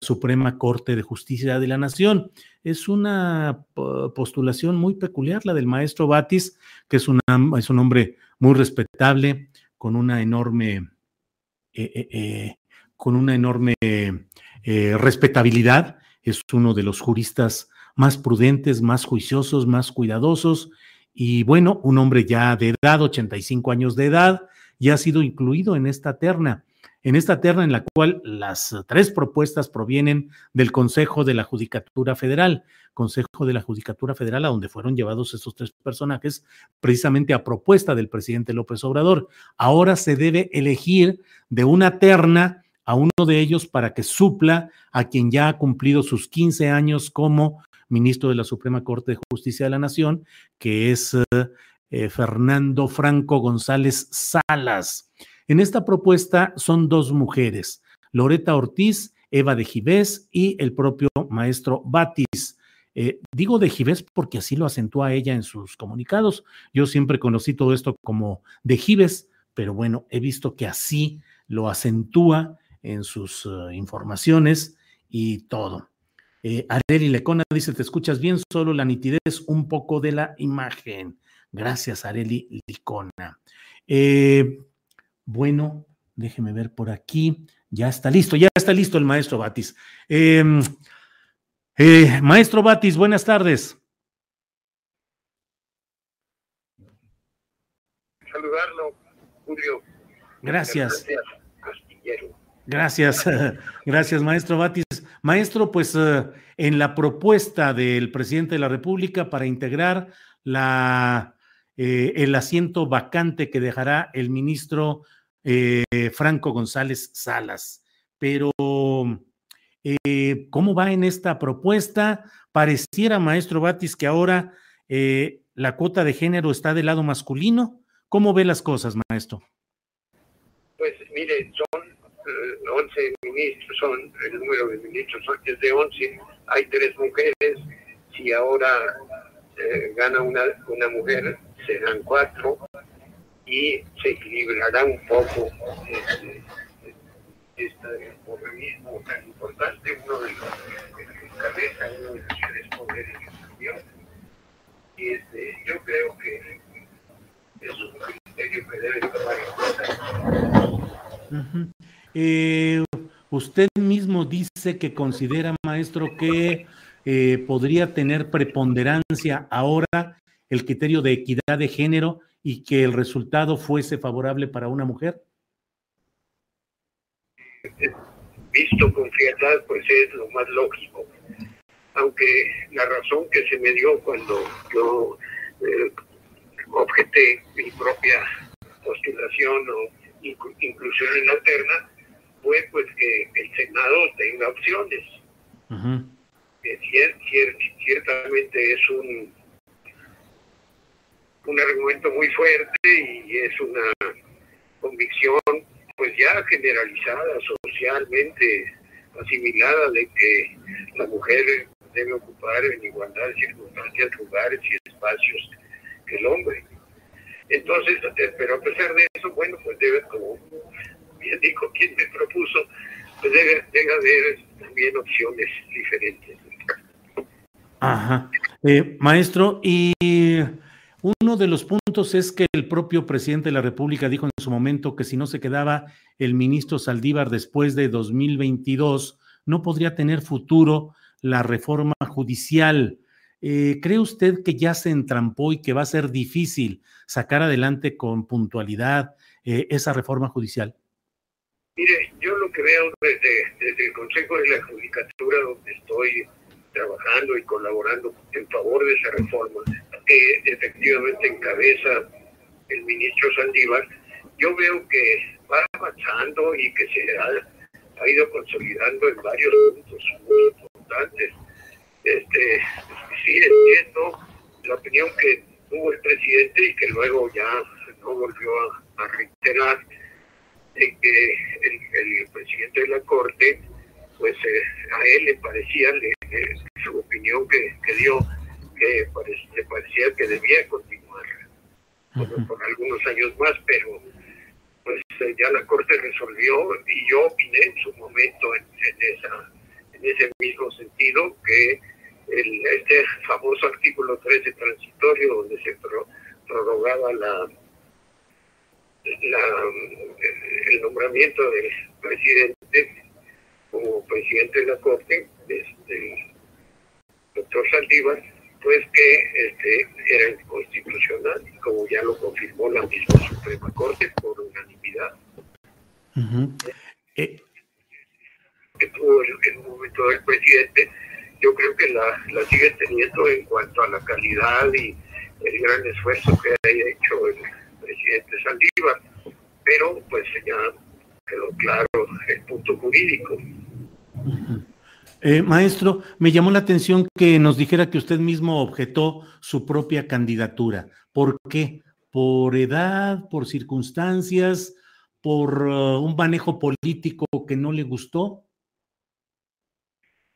Suprema Corte de Justicia de la Nación. Es una postulación muy peculiar la del maestro Batis, que es, una, es un hombre muy respetable, con una enorme, eh, eh, eh, con una enorme respetabilidad. Es uno de los juristas más prudentes, más juiciosos, más cuidadosos. Y bueno, un hombre ya de edad, 85 años de edad, ya ha sido incluido en esta terna en esta terna en la cual las tres propuestas provienen del Consejo de la Judicatura Federal, Consejo de la Judicatura Federal, a donde fueron llevados estos tres personajes precisamente a propuesta del presidente López Obrador. Ahora se debe elegir de una terna a uno de ellos para que supla a quien ya ha cumplido sus 15 años como ministro de la Suprema Corte de Justicia de la Nación, que es eh, Fernando Franco González Salas. En esta propuesta son dos mujeres, Loreta Ortiz, Eva de y el propio maestro Batis. Eh, digo de Givés porque así lo acentúa ella en sus comunicados. Yo siempre conocí todo esto como de Givés, pero bueno, he visto que así lo acentúa en sus uh, informaciones y todo. Eh, Areli Lecona dice, te escuchas bien, solo la nitidez, un poco de la imagen. Gracias, Areli Licona. Eh, bueno, déjeme ver por aquí. Ya está listo, ya está listo el maestro Batis. Em, eh, maestro Batis, buenas tardes. Saludarlo, Julio. Gracias. Gracias, gracias, maestro Batis. Maestro, pues eh, en la propuesta del presidente de la República para integrar la, eh, el asiento vacante que dejará el ministro eh, Franco González Salas. Pero, eh, ¿cómo va en esta propuesta? Pareciera, maestro Batis, que ahora eh, la cuota de género está del lado masculino. ¿Cómo ve las cosas, maestro? Pues mire, son 11 ministros, son el número de ministros es de 11, hay tres mujeres, si ahora gana una, una mujer, serán cuatro, y se equilibrará un poco este, este organismo tan importante, uno de los que encabeza uno de los tres poderes superiores. Y este, yo creo que es un criterio que debe tomar en cuenta. eh, usted mismo dice que considera, maestro, que eh, podría tener preponderancia ahora el criterio de equidad de género y que el resultado fuese favorable para una mujer? Visto con frialdad, pues es lo más lógico. Aunque la razón que se me dio cuando yo eh, objeté mi propia postulación o inclusión en la terna fue pues que el Senado tenga opciones. ciertamente es un un argumento muy fuerte y es una convicción pues ya generalizada socialmente asimilada de que la mujer debe ocupar en igualdad de circunstancias, lugares y espacios que el hombre. Entonces, eh, pero a pesar de eso, bueno, pues debe, como bien dijo quien me propuso, pues debe, debe haber también opciones diferentes. Ajá. Eh, maestro, y uno de los puntos es que el propio presidente de la República dijo en su momento que si no se quedaba el ministro Saldívar después de 2022, no podría tener futuro la reforma judicial. Eh, ¿Cree usted que ya se entrampó y que va a ser difícil sacar adelante con puntualidad eh, esa reforma judicial? Mire, yo lo que veo desde, el Consejo de la Judicatura, donde estoy trabajando y colaborando en favor de esa reforma, que efectivamente encabeza el ministro Saldívar, yo veo que va avanzando y que se ha, ido consolidando en varios puntos muy importantes. Este, sí entiendo la opinión que tuvo el presidente y que luego ya no volvió a, reiterar de que el, presidente de la Corte, pues eh, a él le parecía, le, su opinión que, dio, que le parecía que debía continuar por, algunos años más, pero pues eh, ya la Corte resolvió y yo opiné en su momento en, esa, en ese mismo sentido que el, este famoso artículo 13 transitorio donde se prorrogaba la, la, el nombramiento del presidente como presidente de la Corte, este, doctor Saldívar, pues que este, era inconstitucional, como ya lo confirmó la misma Suprema Corte por unanimidad. Eh, que tuvo en un momento del presidente yo creo que la, la sigue teniendo en cuanto a la calidad y el gran esfuerzo que ha hecho el presidente Saldívar, pero pues ya quedó claro el punto jurídico. Eh, maestro, me llamó la atención que nos dijera que usted mismo objetó su propia candidatura. ¿Por qué? ¿Por edad, por circunstancias, por uh, un manejo político que no le gustó?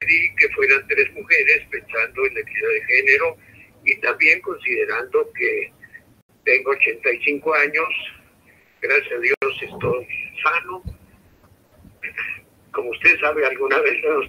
que fueran tres mujeres pensando en la equidad de género y también considerando que tengo 85 años, gracias a Dios estoy sano. Como usted sabe, alguna vez nos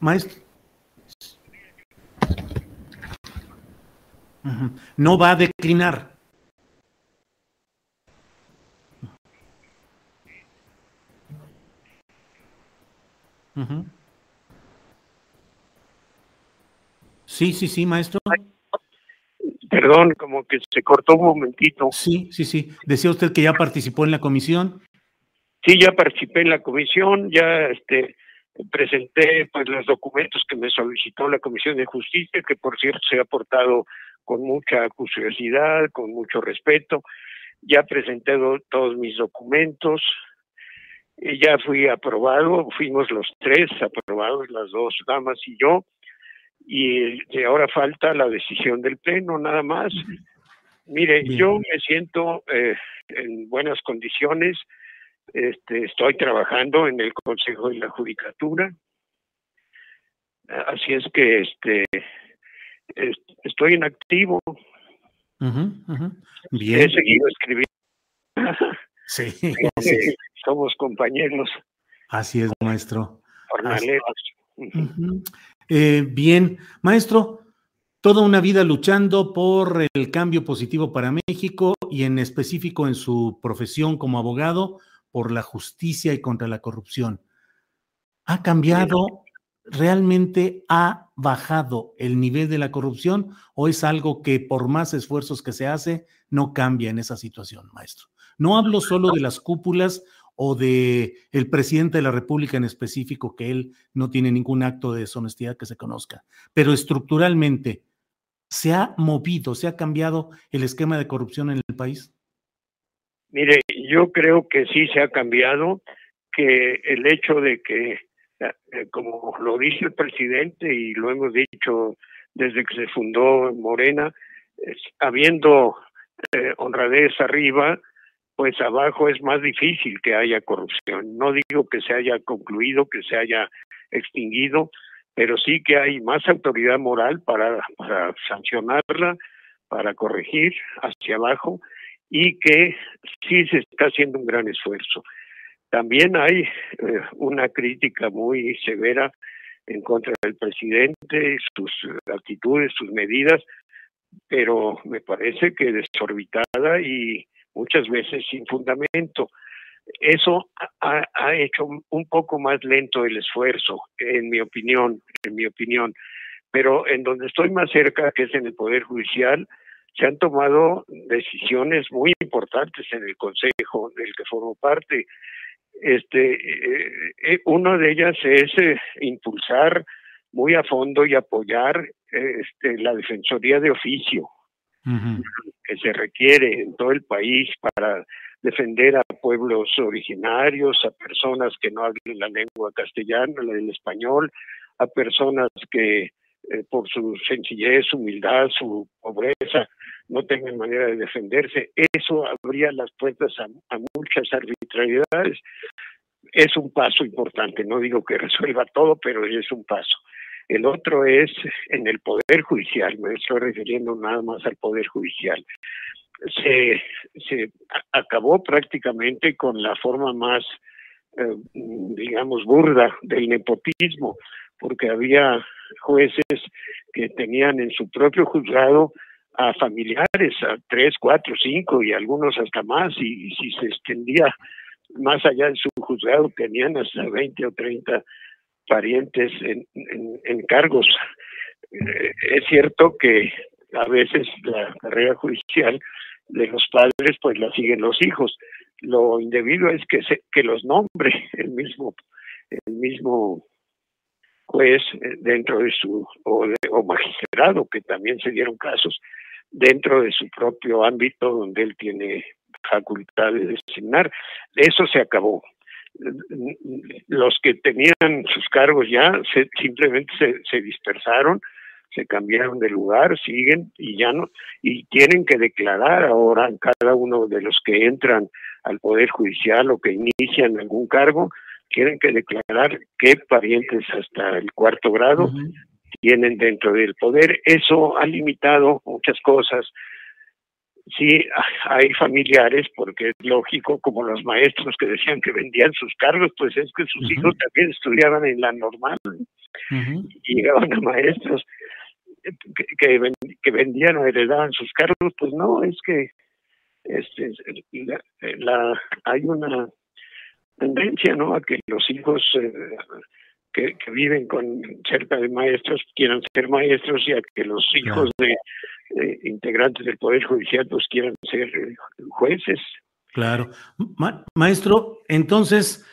Maestro. No va a declinar. Sí, sí, sí, maestro. Perdón, como que se cortó un momentito. Sí, sí, sí. Decía usted que ya participó en la comisión. Sí, ya participé en la comisión, ya este presenté pues los documentos que me solicitó la Comisión de Justicia, que por cierto se ha portado con mucha curiosidad, con mucho respeto. ya presenté todos mis documentos, y ya fui aprobado, fuimos los tres aprobados, las dos damas y yo, y, ahora falta la decisión del Pleno, nada más. Mire, yo me siento eh, en buenas condiciones, este, estoy trabajando en el Consejo de la Judicatura, así es que este, estoy en activo. Bien. He seguido escribiendo. Sí, Somos compañeros. Así es, maestro. Jornaleros. Eh, bien, maestro, toda una vida luchando por el cambio positivo para México y en específico en su profesión como abogado por la justicia y contra la corrupción. ¿Ha cambiado, realmente ha bajado el nivel de la corrupción o es algo que por más esfuerzos que se hace no cambia en esa situación, maestro? No hablo solo de las cúpulas o de el presidente de la República en específico, que él no tiene ningún acto de deshonestidad que se conozca, pero estructuralmente, ¿se ha movido, se ha cambiado el esquema de corrupción en el país? Mire, yo creo que sí se ha cambiado, que el hecho de que, eh, como lo dice el presidente y lo hemos dicho desde que se fundó Morena, habiendo eh, honradez arriba, pues abajo es más difícil que haya corrupción. No digo que se haya concluido, que se haya extinguido, pero sí que hay más autoridad moral para sancionarla, para corregir hacia abajo y que sí se está haciendo un gran esfuerzo. También hay eh, una crítica muy severa en contra del presidente, sus actitudes, sus medidas, pero me parece que desorbitada y muchas veces sin fundamento. Eso ha, hecho un poco más lento el esfuerzo, en mi opinión, en mi opinión. Pero en donde estoy más cerca, que es en el Poder Judicial, se han tomado decisiones muy importantes en el Consejo del que formo parte. Este, eh, eh, una de ellas es eh, impulsar muy a fondo y apoyar este, la Defensoría de Oficio, que se requiere en todo el país para defender a pueblos originarios, a personas que no hablen la lengua castellana, el español, a personas que eh, por su sencillez, su humildad, su pobreza, no tengan manera de defenderse. Eso abría las puertas a muchas arbitrariedades. Es un paso importante, no digo que resuelva todo, pero es un paso. El otro es en el Poder Judicial, me estoy refiriendo nada más al Poder Judicial. Se, se acabó prácticamente con la forma más, eh, digamos, burda del nepotismo, porque había jueces que tenían en su propio juzgado a familiares, a tres, cuatro, cinco y algunos hasta más, y, si se extendía más allá de su juzgado tenían hasta 20 o 30 parientes en, cargos. Eh, es cierto que a veces la carrera judicial de los padres pues la siguen los hijos. Lo indebido es que se, que los nombre el mismo el mismo juez eh, dentro de su o, o magistrado que también se dieron casos dentro de su propio ámbito donde él tiene facultad de designar. Eso se acabó los que tenían sus cargos ya simplemente se, dispersaron, se cambiaron de lugar, siguen y ya no, y tienen que declarar ahora cada uno de los que entran al Poder Judicial o que inician algún cargo, tienen que declarar qué parientes hasta el cuarto grado tienen dentro del poder. Eso ha limitado muchas cosas. Sí hay familiares, porque es lógico, como los maestros que decían que vendían sus cargos, pues es que sus hijos también estudiaban en la normal. Y llegaban a maestros que, que, vendían o heredaban sus cargos, pues no, es que este, la, hay una tendencia ¿no? a que los hijos eh, que, que, viven con cerca de maestros quieran ser maestros y a que los hijos de eh, integrantes del Poder Judicial pues quieran ser eh, jueces. Claro. maestro, entonces,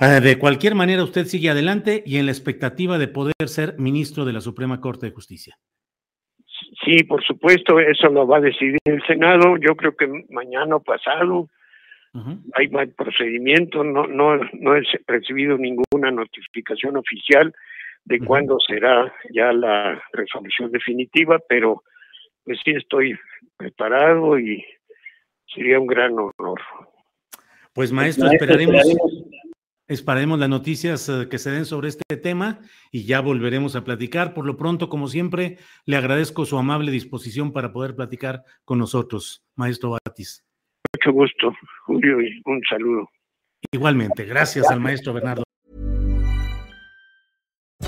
de cualquier manera usted sigue adelante y en la expectativa de poder ser ministro de la Suprema Corte de Justicia. Sí, por supuesto, eso lo va a decidir el Senado. Yo creo que mañana o pasado hay más procedimiento. No, no, no he recibido ninguna notificación oficial de cuándo será ya la resolución definitiva, pero pues sí estoy preparado y sería un gran honor. Pues maestro, esperaremos, esperaremos las noticias eh, que se den sobre este tema y ya volveremos a platicar. Por lo pronto, como siempre, le agradezco su amable disposición para poder platicar con nosotros, maestro Batis. Mucho gusto, Julio, y un saludo. Igualmente, gracias al maestro Bernardo.